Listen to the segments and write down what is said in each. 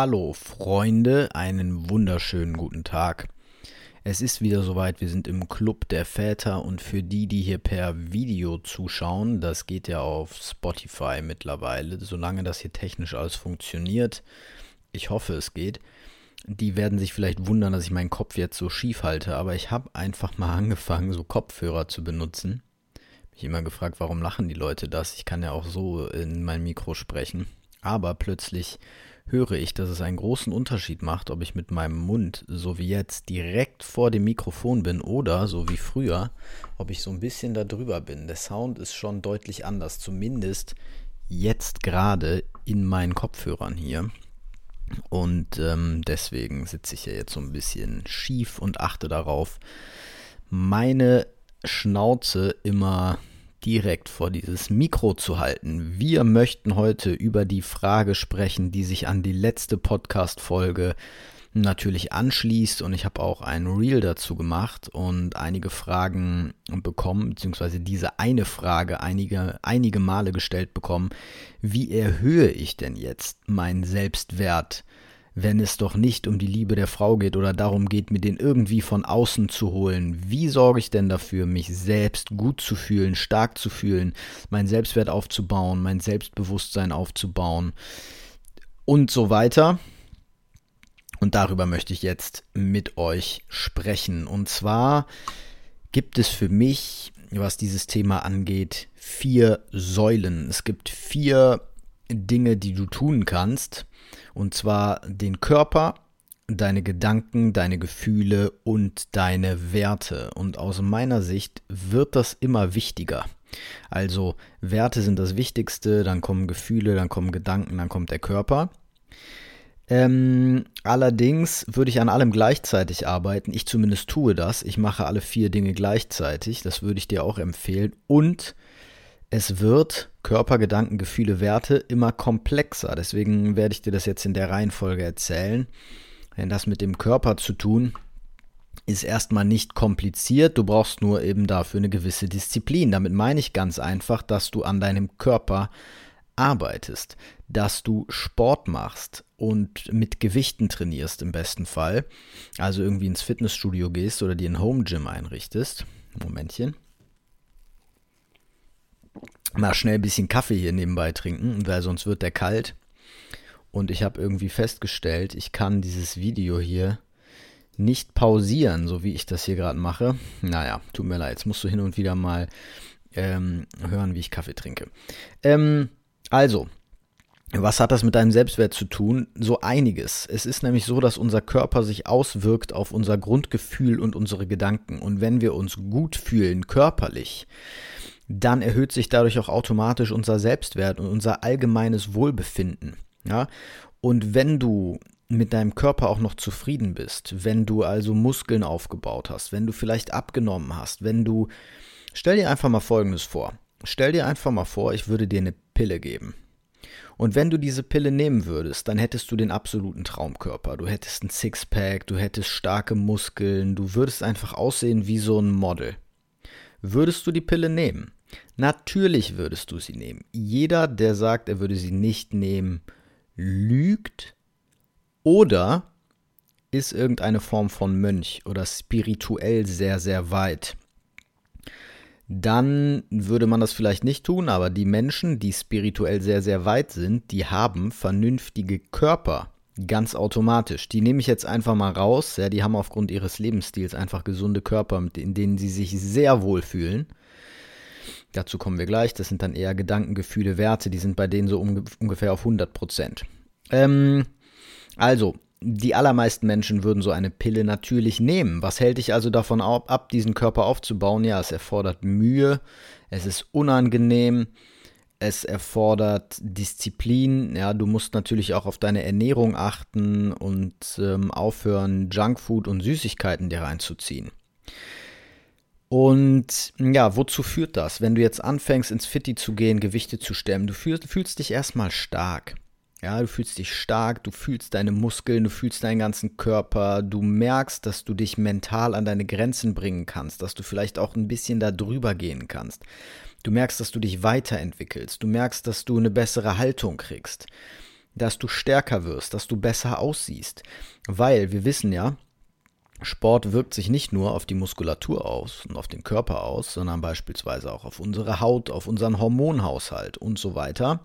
Hallo Freunde, einen wunderschönen guten Tag. Es ist wieder soweit, wir sind im Club der Väter und für die, die hier per Video zuschauen, das geht ja auf Spotify mittlerweile, solange das hier technisch alles funktioniert, ich hoffe es geht, die werden sich vielleicht wundern, dass ich meinen Kopf jetzt so schief halte, aber ich habe einfach mal angefangen, so Kopfhörer zu benutzen. Mich immer gefragt, warum lachen die Leute das? Ich kann ja auch so in mein Mikro sprechen. Aber plötzlich höre ich, dass es einen großen Unterschied macht, ob ich mit meinem Mund, so wie jetzt, direkt vor dem Mikrofon bin oder, so wie früher, ob ich so ein bisschen da drüber bin. Der Sound ist schon deutlich anders, zumindest jetzt gerade in meinen Kopfhörern hier. Und ähm, deswegen sitze ich ja jetzt so ein bisschen schief und achte darauf, meine Schnauze immer direkt vor dieses Mikro zu halten. Wir möchten heute über die Frage sprechen, die sich an die letzte Podcast-Folge natürlich anschließt und ich habe auch ein Reel dazu gemacht und einige Fragen bekommen, beziehungsweise diese eine Frage einige, einige Male gestellt bekommen. Wie erhöhe ich denn jetzt meinen Selbstwert? Wenn es doch nicht um die Liebe der Frau geht oder darum geht, mir den irgendwie von außen zu holen. Wie sorge ich denn dafür, mich selbst gut zu fühlen, stark zu fühlen, meinen Selbstwert aufzubauen, mein Selbstbewusstsein aufzubauen und so weiter. Und darüber möchte ich jetzt mit euch sprechen. Und zwar gibt es für mich, was dieses Thema angeht, vier Säulen. Es gibt vier Dinge, die du tun kannst, und zwar den Körper, deine Gedanken, deine Gefühle und deine Werte. Und aus meiner Sicht wird das immer wichtiger. Also Werte sind das Wichtigste, dann kommen Gefühle, dann kommen Gedanken, dann kommt der Körper. Ähm, allerdings würde ich an allem gleichzeitig arbeiten. Ich zumindest tue das. Ich mache alle vier Dinge gleichzeitig. Das würde ich dir auch empfehlen. Und es wird Körper, Gedanken, Gefühle, Werte immer komplexer. Deswegen werde ich dir das jetzt in der Reihenfolge erzählen. Denn das mit dem Körper zu tun, ist erstmal nicht kompliziert. Du brauchst nur eben dafür eine gewisse Disziplin. Damit meine ich ganz einfach, dass du an deinem Körper arbeitest, dass du Sport machst und mit Gewichten trainierst im besten Fall. Also irgendwie ins Fitnessstudio gehst oder dir ein Home Gym einrichtest. Momentchen mal schnell ein bisschen Kaffee hier nebenbei trinken, weil sonst wird der kalt. Und ich habe irgendwie festgestellt, ich kann dieses Video hier nicht pausieren, so wie ich das hier gerade mache. Naja, tut mir leid, jetzt musst du hin und wieder mal ähm, hören, wie ich Kaffee trinke. Ähm, also, was hat das mit deinem Selbstwert zu tun? So einiges. Es ist nämlich so, dass unser Körper sich auswirkt auf unser Grundgefühl und unsere Gedanken. Und wenn wir uns gut fühlen körperlich, dann erhöht sich dadurch auch automatisch unser Selbstwert und unser allgemeines Wohlbefinden. Ja? Und wenn du mit deinem Körper auch noch zufrieden bist, wenn du also Muskeln aufgebaut hast, wenn du vielleicht abgenommen hast, wenn du, stell dir einfach mal Folgendes vor. Stell dir einfach mal vor, ich würde dir eine Pille geben. Und wenn du diese Pille nehmen würdest, dann hättest du den absoluten Traumkörper. Du hättest ein Sixpack, du hättest starke Muskeln, du würdest einfach aussehen wie so ein Model. Würdest du die Pille nehmen? Natürlich würdest du sie nehmen. Jeder, der sagt, er würde sie nicht nehmen, lügt oder ist irgendeine Form von Mönch oder spirituell sehr, sehr weit. Dann würde man das vielleicht nicht tun, aber die Menschen, die spirituell sehr, sehr weit sind, die haben vernünftige Körper. Ganz automatisch. Die nehme ich jetzt einfach mal raus. Ja, die haben aufgrund ihres Lebensstils einfach gesunde Körper, in denen sie sich sehr wohl fühlen. Dazu kommen wir gleich. Das sind dann eher Gedanken, Gefühle, Werte. Die sind bei denen so ungefähr auf 100 Prozent. Ähm, also, die allermeisten Menschen würden so eine Pille natürlich nehmen. Was hält dich also davon ab, diesen Körper aufzubauen? Ja, es erfordert Mühe, es ist unangenehm, es erfordert Disziplin. Ja, du musst natürlich auch auf deine Ernährung achten und ähm, aufhören, Junkfood und Süßigkeiten dir reinzuziehen. Und ja, wozu führt das? Wenn du jetzt anfängst, ins Fitti zu gehen, Gewichte zu stemmen, du fühlst, fühlst dich erstmal stark. Ja, du fühlst dich stark, du fühlst deine Muskeln, du fühlst deinen ganzen Körper, du merkst, dass du dich mental an deine Grenzen bringen kannst, dass du vielleicht auch ein bisschen da drüber gehen kannst. Du merkst, dass du dich weiterentwickelst, du merkst, dass du eine bessere Haltung kriegst. dass du stärker wirst, dass du besser aussiehst. Weil wir wissen ja, Sport wirkt sich nicht nur auf die Muskulatur aus und auf den Körper aus, sondern beispielsweise auch auf unsere Haut, auf unseren Hormonhaushalt und so weiter.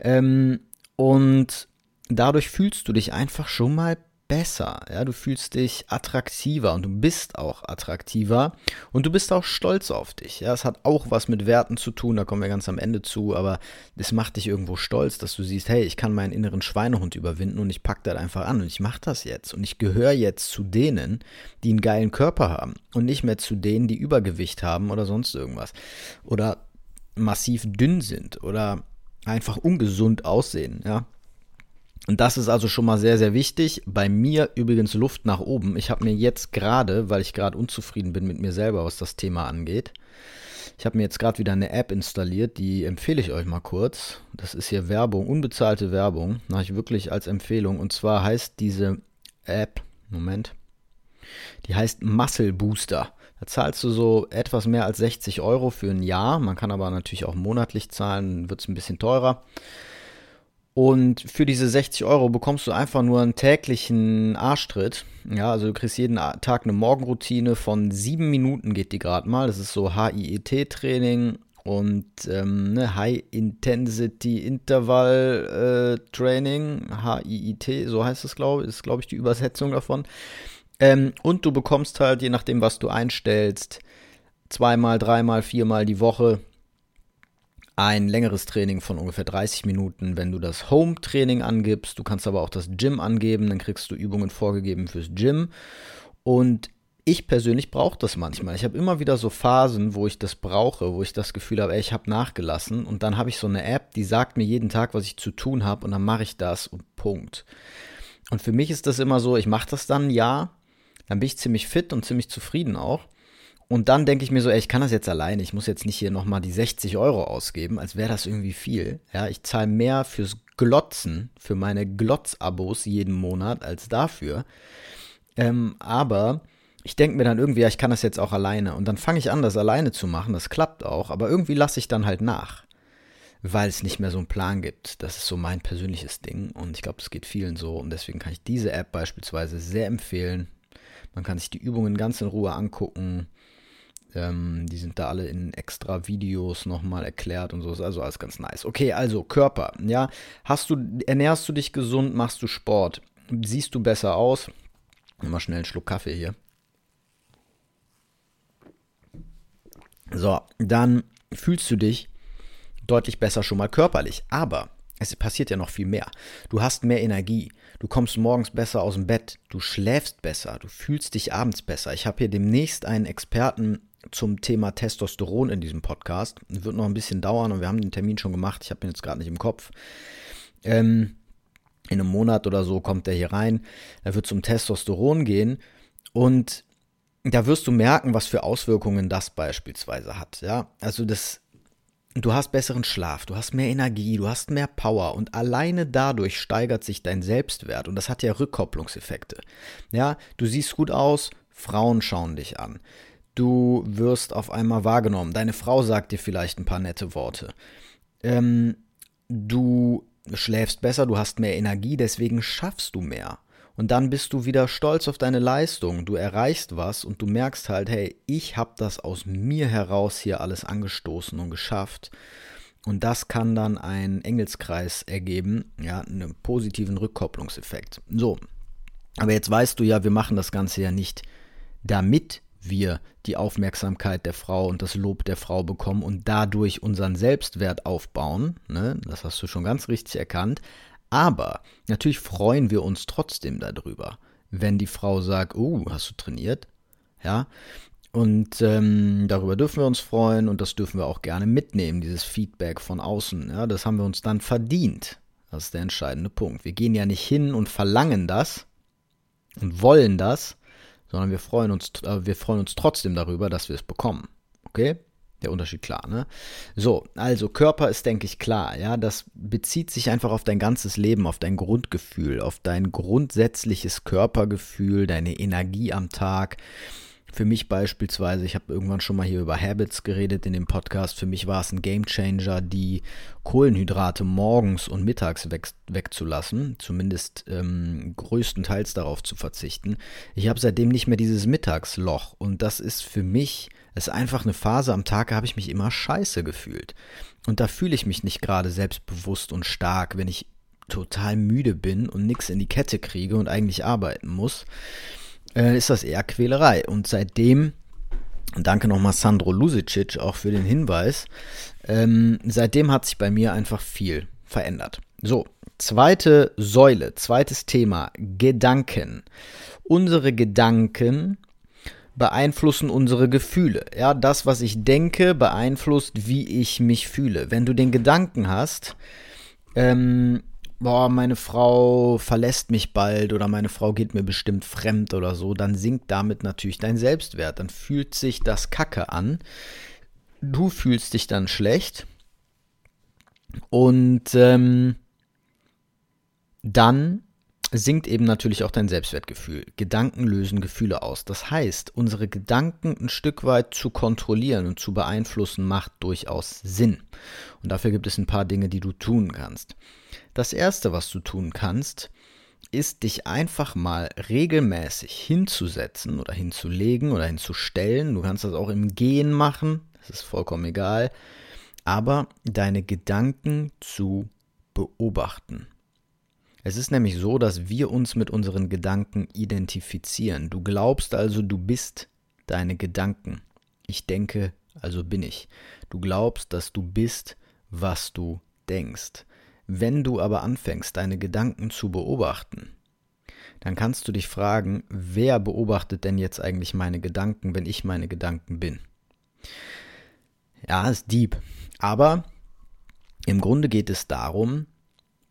Ähm, und dadurch fühlst du dich einfach schon mal besser. Ja, du fühlst dich attraktiver und du bist auch attraktiver und du bist auch stolz auf dich. Ja, es hat auch was mit Werten zu tun, da kommen wir ganz am Ende zu, aber es macht dich irgendwo stolz, dass du siehst, hey, ich kann meinen inneren Schweinehund überwinden und ich packe das einfach an und ich mache das jetzt und ich gehöre jetzt zu denen, die einen geilen Körper haben und nicht mehr zu denen, die Übergewicht haben oder sonst irgendwas oder massiv dünn sind oder einfach ungesund aussehen, ja. Und das ist also schon mal sehr, sehr wichtig. Bei mir übrigens Luft nach oben. Ich habe mir jetzt gerade, weil ich gerade unzufrieden bin mit mir selber, was das Thema angeht, ich habe mir jetzt gerade wieder eine App installiert, die empfehle ich euch mal kurz. Das ist hier Werbung, unbezahlte Werbung, mache ich wirklich als Empfehlung. Und zwar heißt diese App, Moment, die heißt Muscle Booster. Da zahlst du so etwas mehr als 60 Euro für ein Jahr. Man kann aber natürlich auch monatlich zahlen, wird es ein bisschen teurer. Und für diese 60 Euro bekommst du einfach nur einen täglichen Arschtritt. Ja, also du kriegst jeden Tag eine Morgenroutine von sieben Minuten geht die gerade mal. Das ist so HIET-Training und ähm, ne, High Intensity Interval äh, Training, HIIT, so heißt es, glaube ich, ist, glaube ich, die Übersetzung davon. Ähm, und du bekommst halt, je nachdem, was du einstellst, zweimal, dreimal, viermal die Woche ein längeres Training von ungefähr 30 Minuten, wenn du das Home-Training angibst. Du kannst aber auch das Gym angeben, dann kriegst du Übungen vorgegeben fürs Gym. Und ich persönlich brauche das manchmal. Ich habe immer wieder so Phasen, wo ich das brauche, wo ich das Gefühl habe, ich habe nachgelassen. Und dann habe ich so eine App, die sagt mir jeden Tag, was ich zu tun habe. Und dann mache ich das und Punkt. Und für mich ist das immer so, ich mache das dann ja, dann bin ich ziemlich fit und ziemlich zufrieden auch. Und dann denke ich mir so, ey, ich kann das jetzt alleine, ich muss jetzt nicht hier nochmal die 60 Euro ausgeben, als wäre das irgendwie viel. Ja, ich zahle mehr fürs Glotzen, für meine Glotz-Abos jeden Monat als dafür. Ähm, aber ich denke mir dann irgendwie, ja, ich kann das jetzt auch alleine. Und dann fange ich an, das alleine zu machen, das klappt auch, aber irgendwie lasse ich dann halt nach. Weil es nicht mehr so einen Plan gibt. Das ist so mein persönliches Ding und ich glaube, es geht vielen so und deswegen kann ich diese App beispielsweise sehr empfehlen. Man kann sich die Übungen ganz in Ruhe angucken. Ähm, die sind da alle in extra Videos nochmal erklärt und so. Ist also alles ganz nice. Okay, also Körper. Ja, hast du, ernährst du dich gesund, machst du Sport? Siehst du besser aus? Mal schnell einen Schluck Kaffee hier. So, dann fühlst du dich deutlich besser schon mal körperlich. Aber es passiert ja noch viel mehr. Du hast mehr Energie, du kommst morgens besser aus dem Bett, du schläfst besser, du fühlst dich abends besser. Ich habe hier demnächst einen Experten zum Thema Testosteron in diesem Podcast. Wird noch ein bisschen dauern und wir haben den Termin schon gemacht. Ich habe ihn jetzt gerade nicht im Kopf. Ähm, in einem Monat oder so kommt er hier rein. Er wird zum Testosteron gehen und da wirst du merken, was für Auswirkungen das beispielsweise hat. Ja, also das, du hast besseren Schlaf, du hast mehr Energie, du hast mehr Power und alleine dadurch steigert sich dein Selbstwert und das hat ja Rückkopplungseffekte. Ja, du siehst gut aus, Frauen schauen dich an. Du wirst auf einmal wahrgenommen. Deine Frau sagt dir vielleicht ein paar nette Worte. Ähm, du schläfst besser, du hast mehr Energie, deswegen schaffst du mehr. Und dann bist du wieder stolz auf deine Leistung. Du erreichst was und du merkst halt, hey, ich habe das aus mir heraus hier alles angestoßen und geschafft. Und das kann dann einen Engelskreis ergeben, ja, einen positiven Rückkopplungseffekt. So. Aber jetzt weißt du ja, wir machen das Ganze ja nicht, damit wir die Aufmerksamkeit der Frau und das Lob der Frau bekommen und dadurch unseren Selbstwert aufbauen. Ne? Das hast du schon ganz richtig erkannt. Aber natürlich freuen wir uns trotzdem darüber, wenn die Frau sagt, oh, hast du trainiert? Ja. Und ähm, darüber dürfen wir uns freuen und das dürfen wir auch gerne mitnehmen, dieses Feedback von außen. Ja, das haben wir uns dann verdient. Das ist der entscheidende Punkt. Wir gehen ja nicht hin und verlangen das und wollen das, sondern wir freuen uns, äh, wir freuen uns trotzdem darüber, dass wir es bekommen. Okay? Der Unterschied klar, ne? So, also Körper ist, denke ich, klar, ja. Das bezieht sich einfach auf dein ganzes Leben, auf dein Grundgefühl, auf dein grundsätzliches Körpergefühl, deine Energie am Tag. Für mich beispielsweise, ich habe irgendwann schon mal hier über Habits geredet in dem Podcast, für mich war es ein Game Changer, die Kohlenhydrate morgens und mittags weg, wegzulassen, zumindest ähm, größtenteils darauf zu verzichten. Ich habe seitdem nicht mehr dieses Mittagsloch und das ist für mich, es ist einfach eine Phase am Tag, habe ich mich immer scheiße gefühlt. Und da fühle ich mich nicht gerade selbstbewusst und stark, wenn ich total müde bin und nichts in die Kette kriege und eigentlich arbeiten muss äh, ist das eher Quälerei. Und seitdem, danke nochmal Sandro Lusicic auch für den Hinweis, ähm, seitdem hat sich bei mir einfach viel verändert. So, zweite Säule, zweites Thema, Gedanken. Unsere Gedanken beeinflussen unsere Gefühle. Ja, das, was ich denke, beeinflusst, wie ich mich fühle. Wenn du den Gedanken hast, ähm, boah, meine Frau verlässt mich bald oder meine Frau geht mir bestimmt fremd oder so, dann sinkt damit natürlich dein Selbstwert. Dann fühlt sich das Kacke an. Du fühlst dich dann schlecht. Und ähm, dann sinkt eben natürlich auch dein Selbstwertgefühl. Gedanken lösen Gefühle aus. Das heißt, unsere Gedanken ein Stück weit zu kontrollieren und zu beeinflussen, macht durchaus Sinn. Und dafür gibt es ein paar Dinge, die du tun kannst. Das Erste, was du tun kannst, ist dich einfach mal regelmäßig hinzusetzen oder hinzulegen oder hinzustellen. Du kannst das auch im Gehen machen, das ist vollkommen egal. Aber deine Gedanken zu beobachten. Es ist nämlich so, dass wir uns mit unseren Gedanken identifizieren. Du glaubst also, du bist deine Gedanken. Ich denke, also bin ich. Du glaubst, dass du bist, was du denkst. Wenn du aber anfängst, deine Gedanken zu beobachten, dann kannst du dich fragen, wer beobachtet denn jetzt eigentlich meine Gedanken, wenn ich meine Gedanken bin? Ja, ist deep. Aber im Grunde geht es darum,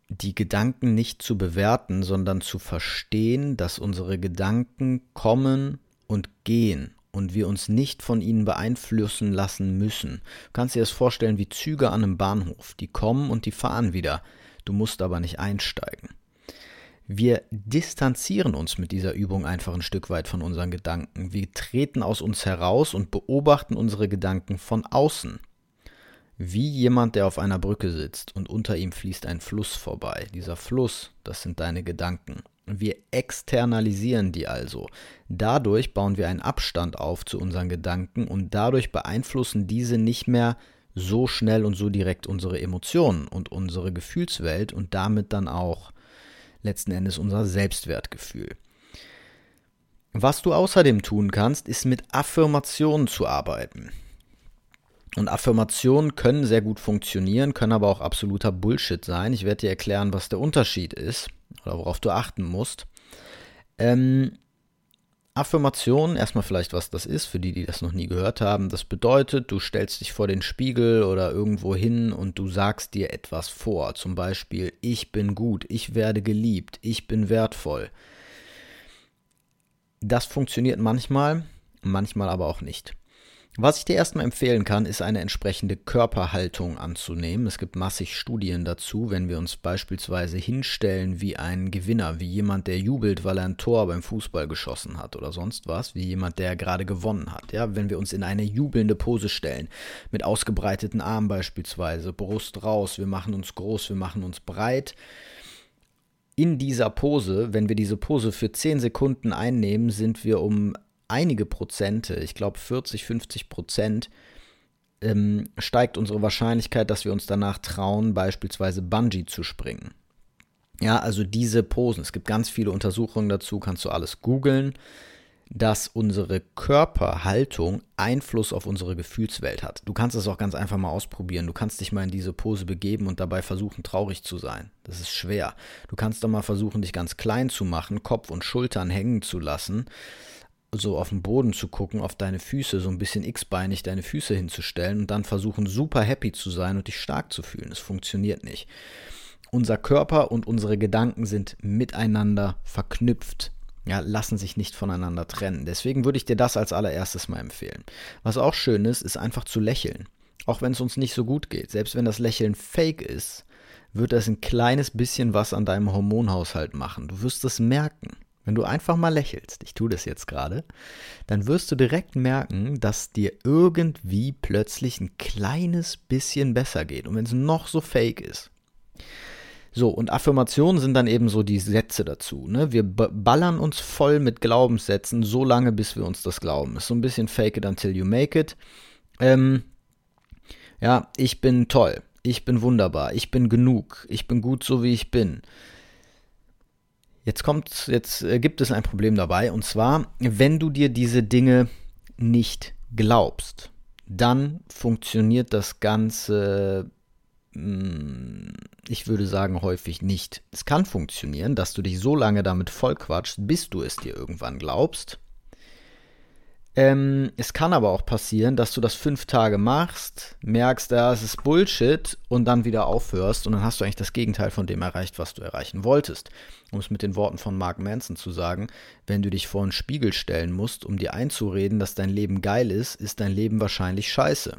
die Gedanken nicht zu bewerten, sondern zu verstehen, dass unsere Gedanken kommen und gehen und wir uns nicht von ihnen beeinflussen lassen müssen. Du kannst dir das vorstellen wie Züge an einem Bahnhof, die kommen und die fahren wieder. Du musst aber nicht einsteigen. Wir distanzieren uns mit dieser Übung einfach ein Stück weit von unseren Gedanken. Wir treten aus uns heraus und beobachten unsere Gedanken von außen. Wie jemand, der auf einer Brücke sitzt und unter ihm fließt ein Fluss vorbei. Dieser Fluss, das sind deine Gedanken. Wir externalisieren die also. Dadurch bauen wir einen Abstand auf zu unseren Gedanken und dadurch beeinflussen diese nicht mehr so schnell und so direkt unsere Emotionen und unsere Gefühlswelt und damit dann auch letzten Endes unser Selbstwertgefühl. Was du außerdem tun kannst, ist mit Affirmationen zu arbeiten. Und Affirmationen können sehr gut funktionieren, können aber auch absoluter Bullshit sein. Ich werde dir erklären, was der Unterschied ist oder worauf du achten musst. Ähm, Affirmation, erstmal vielleicht, was das ist, für die, die das noch nie gehört haben. Das bedeutet, du stellst dich vor den Spiegel oder irgendwo hin und du sagst dir etwas vor. Zum Beispiel, ich bin gut, ich werde geliebt, ich bin wertvoll. Das funktioniert manchmal, manchmal aber auch nicht. Was ich dir erstmal empfehlen kann, ist eine entsprechende Körperhaltung anzunehmen. Es gibt massig Studien dazu, wenn wir uns beispielsweise hinstellen wie ein Gewinner, wie jemand, der jubelt, weil er ein Tor beim Fußball geschossen hat oder sonst was, wie jemand, der gerade gewonnen hat. Ja, wenn wir uns in eine jubelnde Pose stellen, mit ausgebreiteten Armen beispielsweise, Brust raus, wir machen uns groß, wir machen uns breit. In dieser Pose, wenn wir diese Pose für 10 Sekunden einnehmen, sind wir um einige Prozente, ich glaube 40, 50 Prozent, ähm, steigt unsere Wahrscheinlichkeit, dass wir uns danach trauen, beispielsweise Bungee zu springen. Ja, also diese Posen. Es gibt ganz viele Untersuchungen dazu, kannst du alles googeln, dass unsere Körperhaltung Einfluss auf unsere Gefühlswelt hat. Du kannst es auch ganz einfach mal ausprobieren. Du kannst dich mal in diese Pose begeben und dabei versuchen, traurig zu sein. Das ist schwer. Du kannst doch mal versuchen, dich ganz klein zu machen, Kopf und Schultern hängen zu lassen so auf den Boden zu gucken, auf deine Füße, so ein bisschen x-beinig deine Füße hinzustellen und dann versuchen, super happy zu sein und dich stark zu fühlen. Es funktioniert nicht. Unser Körper und unsere Gedanken sind miteinander verknüpft. Ja, lassen sich nicht voneinander trennen. Deswegen würde ich dir das als allererstes mal empfehlen. Was auch schön ist, ist einfach zu lächeln. Auch wenn es uns nicht so gut geht. Selbst wenn das Lächeln fake ist, wird das ein kleines bisschen was an deinem Hormonhaushalt machen. Du wirst es merken. Wenn du einfach mal lächelst, ich tue das jetzt gerade, dann wirst du direkt merken, dass dir irgendwie plötzlich ein kleines bisschen besser geht. Und wenn es noch so fake ist. So, und Affirmationen sind dann eben so die Sätze dazu. Ne? Wir ballern uns voll mit Glaubenssätzen, so lange, bis wir uns das glauben. Ist so ein bisschen fake it until you make it. Ähm, ja, ich bin toll, ich bin wunderbar, ich bin genug, ich bin gut so wie ich bin. Jetzt kommt, jetzt äh, gibt es ein Problem dabei, und zwar, wenn du dir diese Dinge nicht glaubst, dann funktioniert das Ganze, mm, ich würde sagen, häufig nicht. Es kann funktionieren, dass du dich so lange damit vollquatschst, bis du es dir irgendwann glaubst. Ähm, es kann aber auch passieren, dass du das fünf Tage machst, merkst, ja, es ist Bullshit und dann wieder aufhörst und dann hast du eigentlich das Gegenteil von dem erreicht, was du erreichen wolltest. Um es mit den Worten von Mark Manson zu sagen, wenn du dich vor einen Spiegel stellen musst, um dir einzureden, dass dein Leben geil ist, ist dein Leben wahrscheinlich scheiße.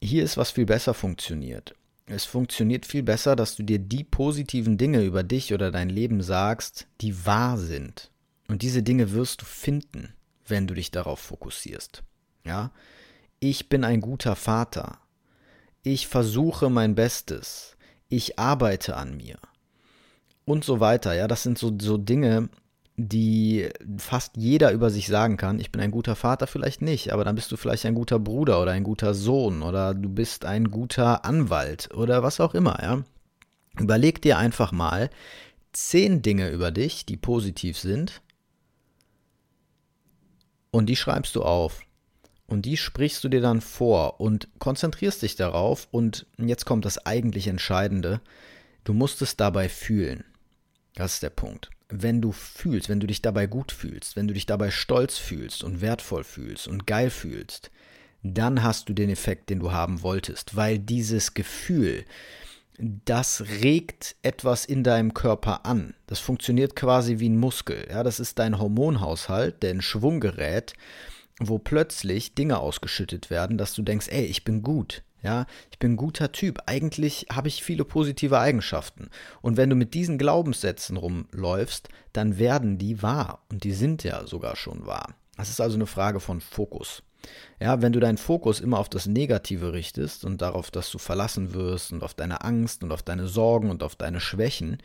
Hier ist was viel besser funktioniert. Es funktioniert viel besser, dass du dir die positiven Dinge über dich oder dein Leben sagst, die wahr sind und diese Dinge wirst du finden, wenn du dich darauf fokussierst. Ja? Ich bin ein guter Vater. Ich versuche mein Bestes. Ich arbeite an mir. Und so weiter. Ja, das sind so, so Dinge, die fast jeder über sich sagen kann. Ich bin ein guter Vater, vielleicht nicht, aber dann bist du vielleicht ein guter Bruder oder ein guter Sohn oder du bist ein guter Anwalt oder was auch immer, ja. Überleg dir einfach mal zehn Dinge über dich, die positiv sind und die schreibst du auf. Und die sprichst du dir dann vor und konzentrierst dich darauf. Und jetzt kommt das eigentlich Entscheidende. Du musst es dabei fühlen. Das ist der Punkt. Wenn du fühlst, wenn du dich dabei gut fühlst, wenn du dich dabei stolz fühlst und wertvoll fühlst und geil fühlst, dann hast du den Effekt, den du haben wolltest. Weil dieses Gefühl, das regt etwas in deinem Körper an. Das funktioniert quasi wie ein Muskel. Ja, das ist dein Hormonhaushalt, der in Schwung gerät, wo plötzlich Dinge ausgeschüttet werden, dass du denkst, ey, ich bin gut. Ja, ich bin ein guter Typ. Eigentlich habe ich viele positive Eigenschaften. Und wenn du mit diesen Glaubenssätzen rumläufst, dann werden die wahr. Und die sind ja sogar schon wahr. Das ist also eine Frage von Fokus. Ja, wenn du deinen Fokus immer auf das Negative richtest und darauf, dass du verlassen wirst und auf deine Angst und auf deine Sorgen und auf deine Schwächen,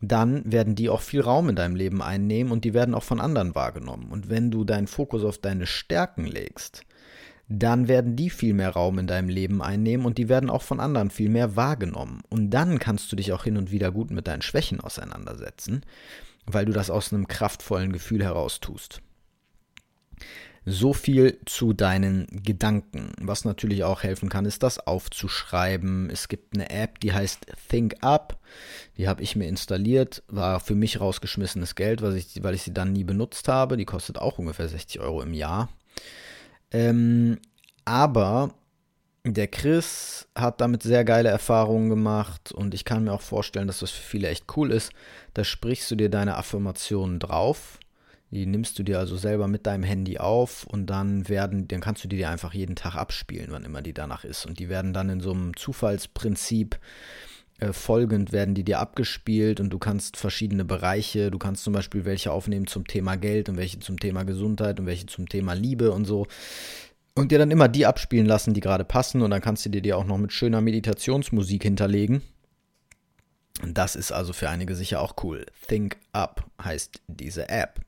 dann werden die auch viel Raum in deinem Leben einnehmen und die werden auch von anderen wahrgenommen. Und wenn du deinen Fokus auf deine Stärken legst, dann werden die viel mehr Raum in deinem Leben einnehmen und die werden auch von anderen viel mehr wahrgenommen. Und dann kannst du dich auch hin und wieder gut mit deinen Schwächen auseinandersetzen, weil du das aus einem kraftvollen Gefühl heraus tust. So viel zu deinen Gedanken. Was natürlich auch helfen kann, ist das aufzuschreiben. Es gibt eine App, die heißt Think Up. Die habe ich mir installiert. War für mich rausgeschmissenes Geld, weil ich, weil ich sie dann nie benutzt habe. Die kostet auch ungefähr 60 Euro im Jahr. Ähm, aber der Chris hat damit sehr geile Erfahrungen gemacht und ich kann mir auch vorstellen, dass das für viele echt cool ist. Da sprichst du dir deine Affirmationen drauf die nimmst du dir also selber mit deinem Handy auf und dann werden, dann kannst du die dir einfach jeden Tag abspielen, wann immer die danach ist. Und die werden dann in so einem Zufallsprinzip äh, folgend werden die dir abgespielt und du kannst verschiedene Bereiche, du kannst zum Beispiel welche aufnehmen zum Thema Geld und welche zum Thema Gesundheit und welche zum Thema Liebe und so. Und dir dann immer die abspielen lassen, die gerade passen und dann kannst du dir die auch noch mit schöner Meditationsmusik hinterlegen. Das ist also für einige sicher auch cool. Think Up heißt diese App.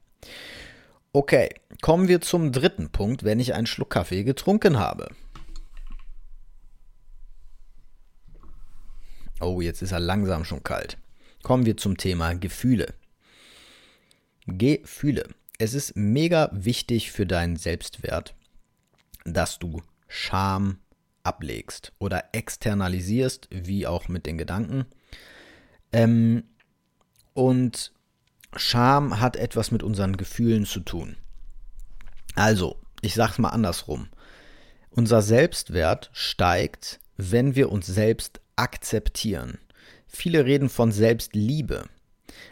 Okay, kommen wir zum dritten Punkt, wenn ich einen Schluck Kaffee getrunken habe. Oh, jetzt ist er langsam schon kalt. Kommen wir zum Thema Gefühle. Gefühle. Es ist mega wichtig für deinen Selbstwert, dass du Scham ablegst oder externalisierst, wie auch mit den Gedanken. Ähm, und Scham hat etwas mit unseren Gefühlen zu tun. Also, ich sag's mal andersrum. Unser Selbstwert steigt, wenn wir uns selbst akzeptieren. Viele reden von Selbstliebe.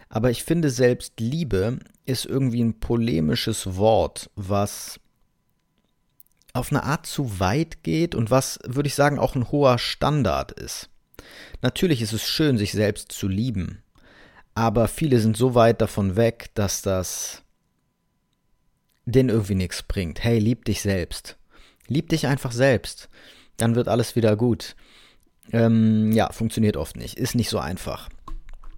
Aber ich finde, Selbstliebe ist irgendwie ein polemisches Wort, was auf eine Art zu weit geht und was, würde ich sagen, auch ein hoher Standard ist. Natürlich ist es schön, sich selbst zu lieben, Aber viele sind so weit davon weg, dass das denen irgendwie nichts bringt. Hey, lieb dich selbst. Lieb dich einfach selbst. Dann wird alles wieder gut. Ähm, ja, funktioniert oft nicht. Ist nicht so einfach.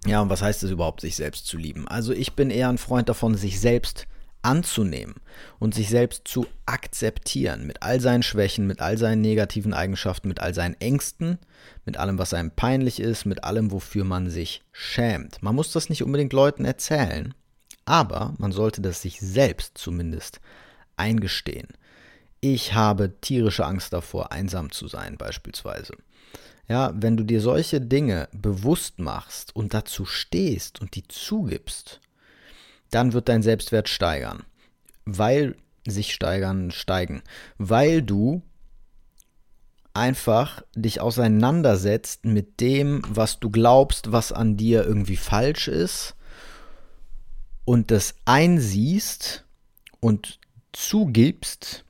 Ja, und was heißt es überhaupt, sich selbst zu lieben? Also ich bin eher ein Freund davon, sich selbst anzunehmen und sich selbst zu akzeptieren mit all seinen Schwächen, mit all seinen negativen Eigenschaften, mit all seinen Ängsten, mit allem, was einem peinlich ist, mit allem, wofür man sich schämt. Man muss das nicht unbedingt Leuten erzählen, aber man sollte das sich selbst zumindest eingestehen. Ich habe tierische Angst davor, einsam zu sein beispielsweise. Ja, wenn du dir solche Dinge bewusst machst und dazu stehst und die zugibst, dann wird dein Selbstwert steigern. Weil sich steigern, steigen. Weil du einfach dich auseinandersetzt mit dem, was du glaubst, was an dir irgendwie falsch ist und das einsiehst und zugibst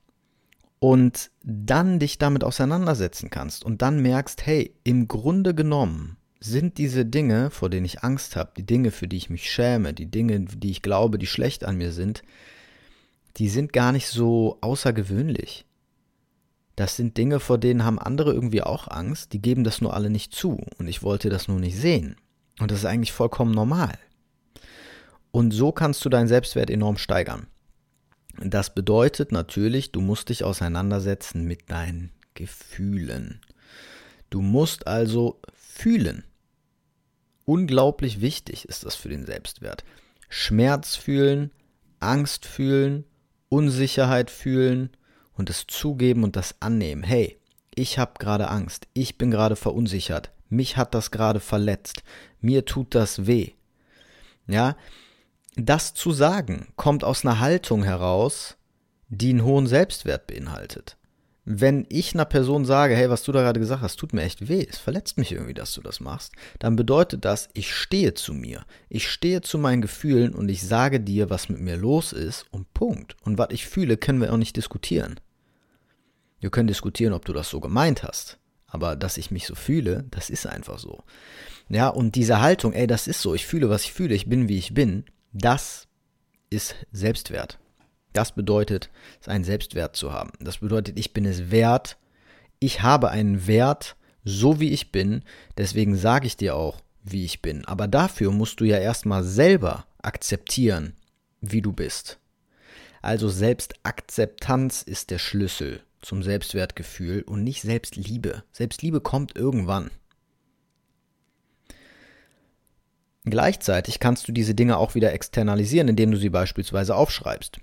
und dann dich damit auseinandersetzen kannst und dann merkst, hey, im Grunde genommen sind diese Dinge, vor denen ich Angst habe, die Dinge, für die ich mich schäme, die Dinge, die ich glaube, die schlecht an mir sind, die sind gar nicht so außergewöhnlich. Das sind Dinge, vor denen haben andere irgendwie auch Angst, die geben das nur alle nicht zu und ich wollte das nur nicht sehen. Und das ist eigentlich vollkommen normal. Und so kannst du deinen Selbstwert enorm steigern. Das bedeutet natürlich, du musst dich auseinandersetzen mit deinen Gefühlen. Du musst also fühlen. Unglaublich wichtig ist das für den Selbstwert. Schmerz fühlen, Angst fühlen, Unsicherheit fühlen und es zugeben und das annehmen. Hey, ich habe gerade Angst, ich bin gerade verunsichert, mich hat das gerade verletzt, mir tut das weh. Ja, das zu sagen kommt aus einer Haltung heraus, die einen hohen Selbstwert beinhaltet. Wenn ich einer Person sage, hey, was du da gerade gesagt hast, tut mir echt weh, es verletzt mich irgendwie, dass du das machst, dann bedeutet das, ich stehe zu mir. Ich stehe zu meinen Gefühlen und ich sage dir, was mit mir los ist und Punkt. Und was ich fühle, können wir auch nicht diskutieren. Wir können diskutieren, ob du das so gemeint hast. Aber dass ich mich so fühle, das ist einfach so. Ja, und diese Haltung, ey, das ist so, ich fühle, was ich fühle, ich bin, wie ich bin, das ist Selbstwert. Das bedeutet, einen Selbstwert zu haben. Das bedeutet, ich bin es wert, ich habe einen Wert, so wie ich bin, deswegen sage ich dir auch, wie ich bin. Aber dafür musst du ja erstmal selber akzeptieren, wie du bist. Also Selbstakzeptanz ist der Schlüssel zum Selbstwertgefühl und nicht Selbstliebe. Selbstliebe kommt irgendwann. Gleichzeitig kannst du diese Dinge auch wieder externalisieren, indem du sie beispielsweise aufschreibst.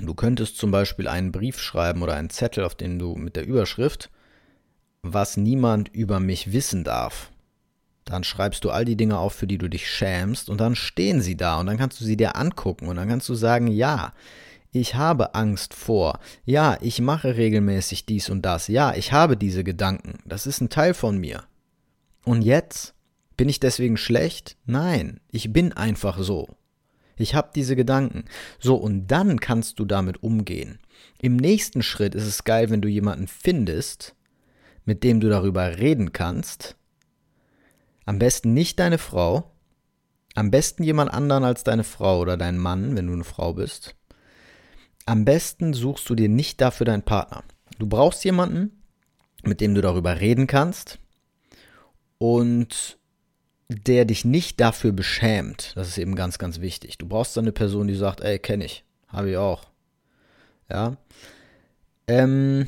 Du könntest zum Beispiel einen Brief schreiben oder einen Zettel, auf den du mit der Überschrift, was niemand über mich wissen darf. Dann schreibst du all die Dinge auf, für die du dich schämst, und dann stehen sie da, und dann kannst du sie dir angucken, und dann kannst du sagen, ja, ich habe Angst vor, ja, ich mache regelmäßig dies und das, ja, ich habe diese Gedanken, das ist ein Teil von mir. Und jetzt? Bin ich deswegen schlecht? Nein, ich bin einfach so. Ich habe diese Gedanken. So, und dann kannst du damit umgehen. Im nächsten Schritt ist es geil, wenn du jemanden findest, mit dem du darüber reden kannst. Am besten nicht deine Frau. Am besten jemand anderen als deine Frau oder dein Mann, wenn du eine Frau bist. Am besten suchst du dir nicht dafür deinen Partner. Du brauchst jemanden, mit dem du darüber reden kannst. Und der dich nicht dafür beschämt. Das ist eben ganz, ganz wichtig. Du brauchst dann eine Person, die sagt, ey, kenne ich, habe ich auch. Ja. Ähm,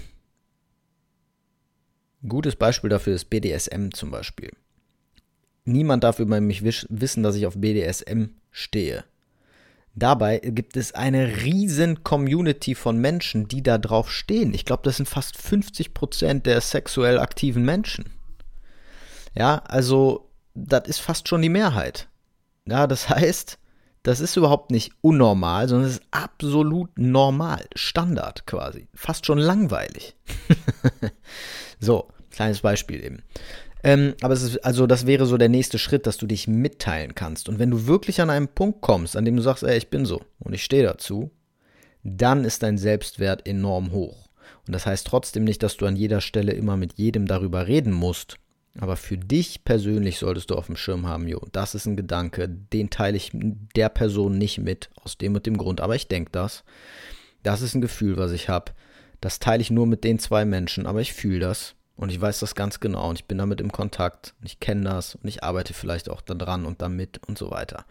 gutes Beispiel dafür ist BDSM zum Beispiel. Niemand darf über mich wissen, dass ich auf BDSM stehe. Dabei gibt es eine riesen Community von Menschen, die da drauf stehen. Ich glaube, das sind fast 50 Prozent der sexuell aktiven Menschen. Ja, also das ist fast schon die Mehrheit. Ja, das heißt, das ist überhaupt nicht unnormal, sondern es ist absolut normal, Standard quasi, fast schon langweilig. so, kleines Beispiel eben. Ähm, aber es ist, also das wäre so der nächste Schritt, dass du dich mitteilen kannst. Und wenn du wirklich an einen Punkt kommst, an dem du sagst, ey, ich bin so und ich stehe dazu, dann ist dein Selbstwert enorm hoch. Und das heißt trotzdem nicht, dass du an jeder Stelle immer mit jedem darüber reden musst, Aber für dich persönlich solltest du auf dem Schirm haben, jo, das ist ein Gedanke, den teile ich der Person nicht mit, aus dem und dem Grund. Aber ich denke das. Das ist ein Gefühl, was ich habe. Das teile ich nur mit den zwei Menschen, aber ich fühle das. Und ich weiß das ganz genau und ich bin damit im Kontakt und ich kenne das und ich arbeite vielleicht auch daran und damit und so weiter.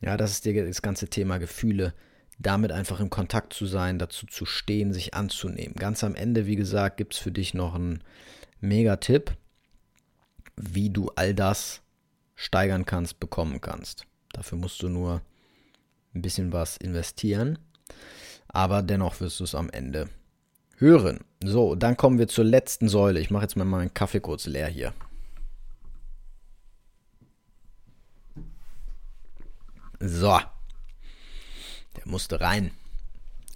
Ja, das ist das ganze Thema Gefühle, damit einfach im Kontakt zu sein, dazu zu stehen, sich anzunehmen. Ganz am Ende, wie gesagt, gibt es für dich noch einen Mega-Tipp, wie du all das steigern kannst, bekommen kannst. Dafür musst du nur ein bisschen was investieren, aber dennoch wirst du es am Ende hören. So, dann kommen wir zur letzten Säule. Ich mache jetzt mal meinen Kaffee kurz leer hier. So, der musste rein.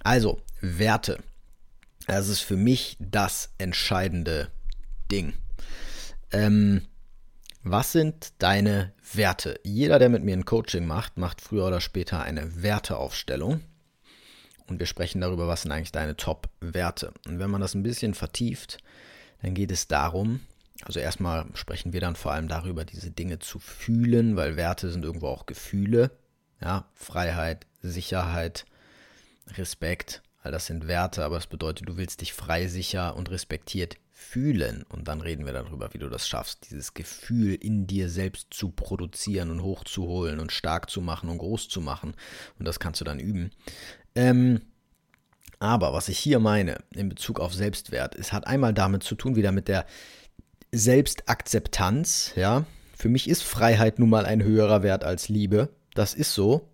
Also, Werte. Das ist für mich das entscheidende Ding. Ähm, was sind deine Werte? Jeder, der mit mir ein Coaching macht, macht früher oder später eine Werteaufstellung. Und wir sprechen darüber, was sind eigentlich deine Top-Werte. Und wenn man das ein bisschen vertieft, dann geht es darum, also erstmal sprechen wir dann vor allem darüber, diese Dinge zu fühlen, weil Werte sind irgendwo auch Gefühle. Ja, Freiheit, Sicherheit, Respekt, all das sind Werte, aber es bedeutet, du willst dich frei, sicher und respektiert fühlen. Und dann reden wir darüber, wie du das schaffst, dieses Gefühl in dir selbst zu produzieren und hochzuholen und stark zu machen und groß zu machen. Und das kannst du dann üben. Ähm, aber was ich hier meine in Bezug auf Selbstwert, es hat einmal damit zu tun, wieder mit der Selbstakzeptanz. Ja, für mich ist Freiheit nun mal ein höherer Wert als Liebe. Das ist so,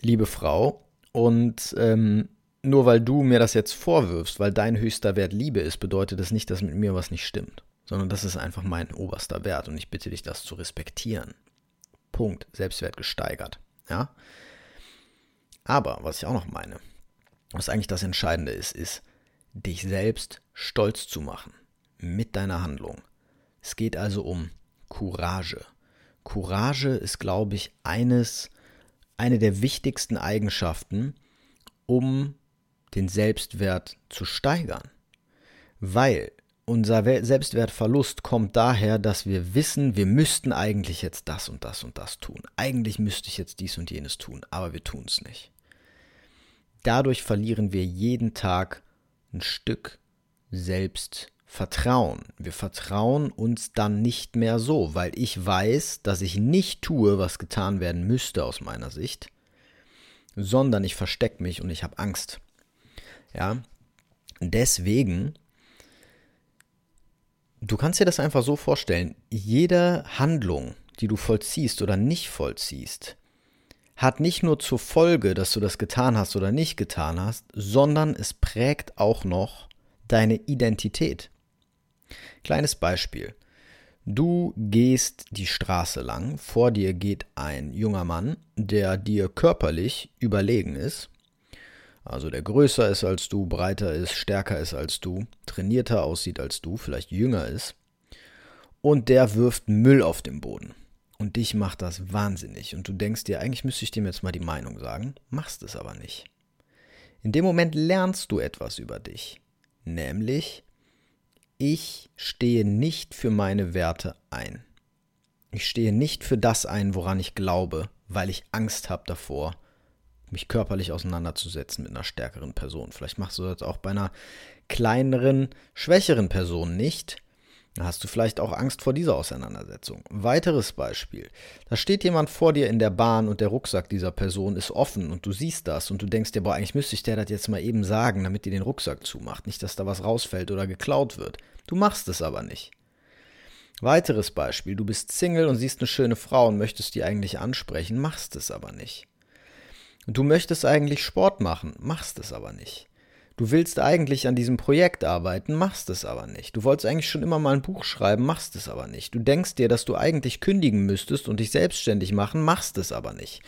liebe Frau. Und ähm, nur weil du mir das jetzt vorwirfst, weil dein höchster Wert Liebe ist, bedeutet das nicht, dass mit mir was nicht stimmt, sondern das ist einfach mein oberster Wert und ich bitte dich, das zu respektieren. Punkt. Selbstwert gesteigert. Ja. Aber was ich auch noch meine, was eigentlich das Entscheidende ist, ist, dich selbst stolz zu machen mit deiner Handlung. Es geht also um Courage. Courage ist, glaube ich, eines, eine der wichtigsten Eigenschaften, um den Selbstwert zu steigern. Weil unser Selbstwertverlust kommt daher, dass wir wissen, wir müssten eigentlich jetzt das und das und das tun. Eigentlich müsste ich jetzt dies und jenes tun, aber wir tun es nicht. Dadurch verlieren wir jeden Tag ein Stück Selbstwert. Vertrauen. Wir vertrauen uns dann nicht mehr so, weil ich weiß, dass ich nicht tue, was getan werden müsste aus meiner Sicht, sondern ich verstecke mich und ich habe Angst. Ja, deswegen, du kannst dir das einfach so vorstellen, jede Handlung, die du vollziehst oder nicht vollziehst, hat nicht nur zur Folge, dass du das getan hast oder nicht getan hast, sondern es prägt auch noch deine Identität. Kleines Beispiel. Du gehst die Straße lang, vor dir geht ein junger Mann, der dir körperlich überlegen ist, also der größer ist als du, breiter ist, stärker ist als du, trainierter aussieht als du, vielleicht jünger ist, und der wirft Müll auf den Boden. Und dich macht das wahnsinnig. Und du denkst dir, eigentlich müsste ich dem jetzt mal die Meinung sagen, machst es aber nicht. In dem Moment lernst du etwas über dich. Nämlich, ich stehe nicht für meine Werte ein. Ich stehe nicht für das ein, woran ich glaube, weil ich Angst habe davor, mich körperlich auseinanderzusetzen mit einer stärkeren Person. Vielleicht machst du das auch bei einer kleineren, schwächeren Person nicht, da hast du vielleicht auch Angst vor dieser Auseinandersetzung. Weiteres Beispiel. Da steht jemand vor dir in der Bahn und der Rucksack dieser Person ist offen und du siehst das und du denkst dir, boah, eigentlich müsste ich der das jetzt mal eben sagen, damit die den Rucksack zumacht. Nicht, dass da was rausfällt oder geklaut wird. Du machst es aber nicht. Weiteres Beispiel. Du bist Single und siehst eine schöne Frau und möchtest die eigentlich ansprechen, machst es aber nicht. Du möchtest eigentlich Sport machen, machst es aber nicht. Du willst eigentlich an diesem Projekt arbeiten, machst es aber nicht. Du wolltest eigentlich schon immer mal ein Buch schreiben, machst es aber nicht. Du denkst dir, dass du eigentlich kündigen müsstest und dich selbstständig machen, machst es aber nicht.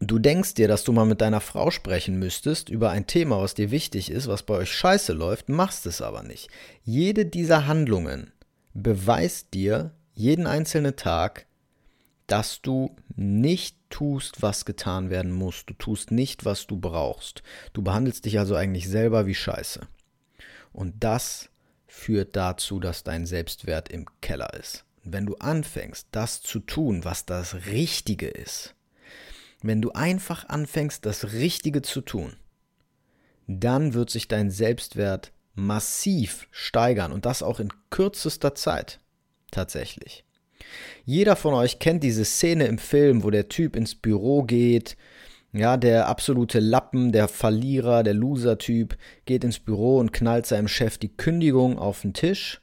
Du denkst dir, dass du mal mit deiner Frau sprechen müsstest über ein Thema, was dir wichtig ist, was bei euch scheiße läuft, machst es aber nicht. Jede dieser Handlungen beweist dir jeden einzelnen Tag, dass du nicht tust, was getan werden muss. Du tust nicht, was du brauchst. Du behandelst dich also eigentlich selber wie Scheiße. Und das führt dazu, dass dein Selbstwert im Keller ist. wenn du anfängst, das zu tun, was das Richtige ist, wenn du einfach anfängst, das Richtige zu tun, dann wird sich dein Selbstwert massiv steigern und das auch in kürzester Zeit tatsächlich. Jeder von euch kennt diese Szene im Film, wo der Typ ins Büro geht, ja, der absolute Lappen, der Verlierer, der Loser-Typ geht ins Büro und knallt seinem Chef die Kündigung auf den Tisch.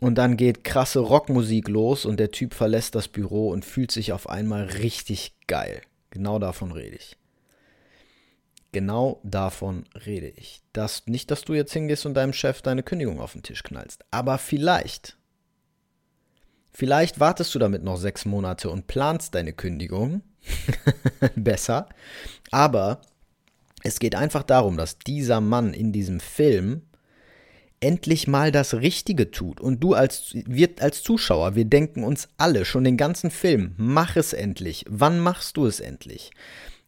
Und dann geht krasse Rockmusik los und der Typ verlässt das Büro und fühlt sich auf einmal richtig geil. Genau davon rede ich. Genau davon rede ich. Das, nicht, dass du jetzt hingehst und deinem Chef deine Kündigung auf den Tisch knallst. Aber vielleicht, vielleicht wartest du damit noch sechs Monate und planst deine Kündigung besser. Aber es geht einfach darum, dass dieser Mann in diesem Film endlich mal das Richtige tut. Und du als, wir als Zuschauer, wir denken uns alle schon den ganzen Film, mach es endlich. Wann machst du es endlich?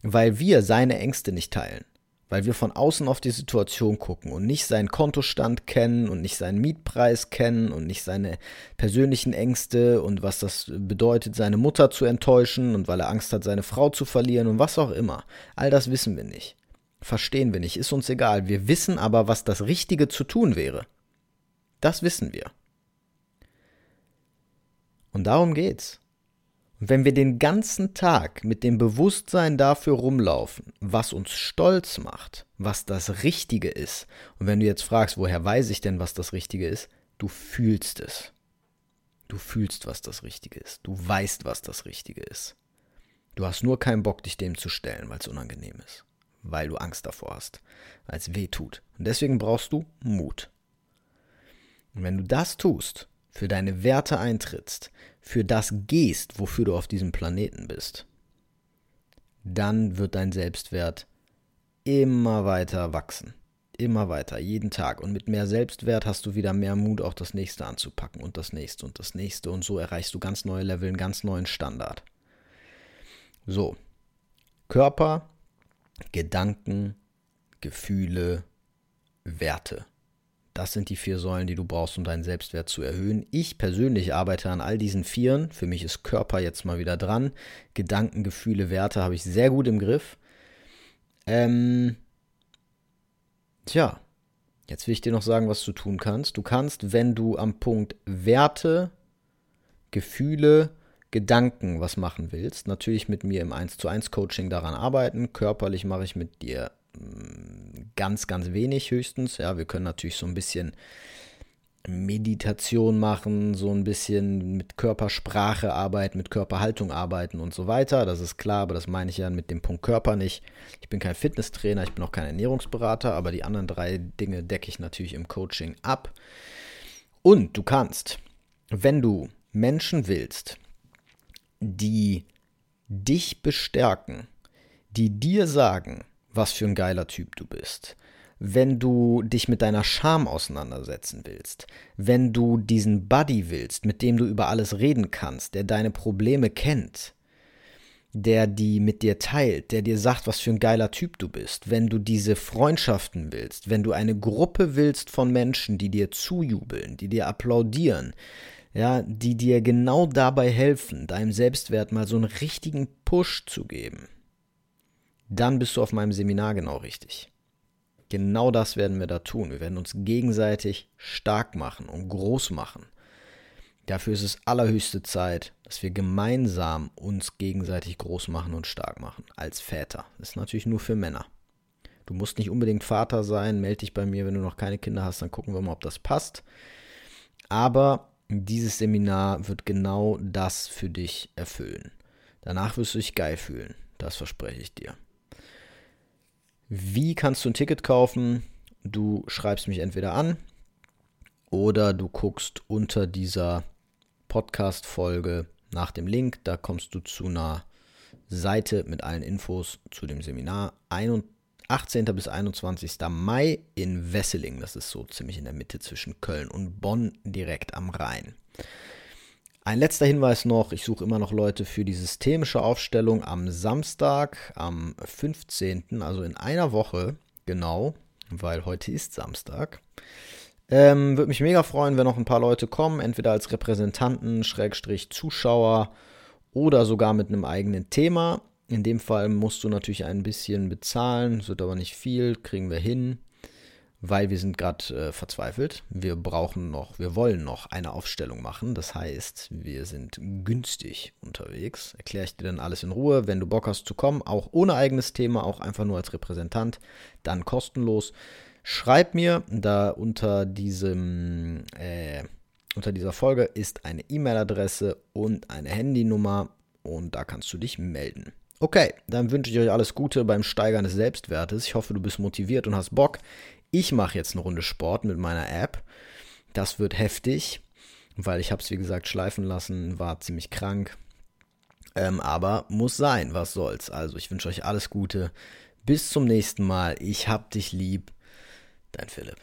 Weil wir seine Ängste nicht teilen weil wir von außen auf die Situation gucken und nicht seinen Kontostand kennen und nicht seinen Mietpreis kennen und nicht seine persönlichen Ängste und was das bedeutet, seine Mutter zu enttäuschen und weil er Angst hat, seine Frau zu verlieren und was auch immer. All das wissen wir nicht. Verstehen wir nicht, ist uns egal. Wir wissen aber, was das Richtige zu tun wäre. Das wissen wir. Und darum geht's. Und wenn wir den ganzen Tag mit dem Bewusstsein dafür rumlaufen, was uns stolz macht, was das Richtige ist, und wenn du jetzt fragst, woher weiß ich denn, was das Richtige ist, du fühlst es. Du fühlst, was das Richtige ist. Du weißt, was das Richtige ist. Du hast nur keinen Bock, dich dem zu stellen, weil es unangenehm ist. Weil du Angst davor hast. Weil es weh tut. Und deswegen brauchst du Mut. Und wenn du das tust, für deine Werte eintrittst, für das gehst, wofür du auf diesem Planeten bist, dann wird dein Selbstwert immer weiter wachsen. Immer weiter, jeden Tag. Und mit mehr Selbstwert hast du wieder mehr Mut, auch das nächste anzupacken und das nächste und das nächste. Und so erreichst du ganz neue Level, einen ganz neuen Standard. So. Körper, Gedanken, Gefühle, Werte. Das sind die vier Säulen, die du brauchst, um deinen Selbstwert zu erhöhen. Ich persönlich arbeite an all diesen Vieren. Für mich ist Körper jetzt mal wieder dran. Gedanken, Gefühle, Werte habe ich sehr gut im Griff. Ähm, tja, jetzt will ich dir noch sagen, was du tun kannst. Du kannst, wenn du am Punkt Werte, Gefühle, Gedanken was machen willst, natürlich mit mir im 1 zu 1 Coaching daran arbeiten. Körperlich mache ich mit dir ganz, ganz wenig höchstens. Ja, wir können natürlich so ein bisschen Meditation machen, so ein bisschen mit Körpersprache arbeiten, mit Körperhaltung arbeiten und so weiter. Das ist klar, aber das meine ich ja mit dem Punkt Körper nicht. Ich bin kein Fitnesstrainer, ich bin auch kein Ernährungsberater, aber die anderen drei Dinge decke ich natürlich im Coaching ab. Und du kannst, wenn du Menschen willst, die dich bestärken, die dir sagen, was für ein geiler Typ du bist. Wenn du dich mit deiner Scham auseinandersetzen willst, wenn du diesen Buddy willst, mit dem du über alles reden kannst, der deine Probleme kennt, der die mit dir teilt, der dir sagt, was für ein geiler Typ du bist, wenn du diese Freundschaften willst, wenn du eine Gruppe willst von Menschen, die dir zujubeln, die dir applaudieren, ja, die dir genau dabei helfen, deinem Selbstwert mal so einen richtigen Push zu geben dann bist du auf meinem Seminar genau richtig. Genau das werden wir da tun. Wir werden uns gegenseitig stark machen und groß machen. Dafür ist es allerhöchste Zeit, dass wir gemeinsam uns gegenseitig groß machen und stark machen. Als Väter. Das ist natürlich nur für Männer. Du musst nicht unbedingt Vater sein. Melde dich bei mir, wenn du noch keine Kinder hast. Dann gucken wir mal, ob das passt. Aber dieses Seminar wird genau das für dich erfüllen. Danach wirst du dich geil fühlen. Das verspreche ich dir. Wie kannst du ein Ticket kaufen? Du schreibst mich entweder an oder du guckst unter dieser Podcast-Folge nach dem Link. Da kommst du zu einer Seite mit allen Infos zu dem Seminar. 18. bis 21. Mai in Wesseling. Das ist so ziemlich in der Mitte zwischen Köln und Bonn, direkt am Rhein. Ein letzter Hinweis noch, ich suche immer noch Leute für die systemische Aufstellung am Samstag, am 15., also in einer Woche, genau, weil heute ist Samstag. Ähm, Würde mich mega freuen, wenn noch ein paar Leute kommen, entweder als Repräsentanten, Schrägstrich Zuschauer oder sogar mit einem eigenen Thema. In dem Fall musst du natürlich ein bisschen bezahlen, es wird aber nicht viel, kriegen wir hin, weil wir sind gerade äh, verzweifelt. Wir brauchen noch, wir wollen noch eine Aufstellung machen. Das heißt, wir sind günstig unterwegs. Erkläre ich dir dann alles in Ruhe. Wenn du Bock hast zu kommen, auch ohne eigenes Thema, auch einfach nur als Repräsentant, dann kostenlos. Schreib mir, da unter diesem äh, unter dieser Folge ist eine E-Mail-Adresse und eine Handynummer und da kannst du dich melden. Okay, dann wünsche ich euch alles Gute beim Steigern des Selbstwertes. Ich hoffe, du bist motiviert und hast Bock. Ich mache jetzt eine Runde Sport mit meiner App. Das wird heftig, weil ich habe es wie gesagt schleifen lassen, war ziemlich krank. Ähm, aber muss sein, was soll's. Also ich wünsche euch alles Gute. Bis zum nächsten Mal. Ich hab dich lieb. Dein Philipp.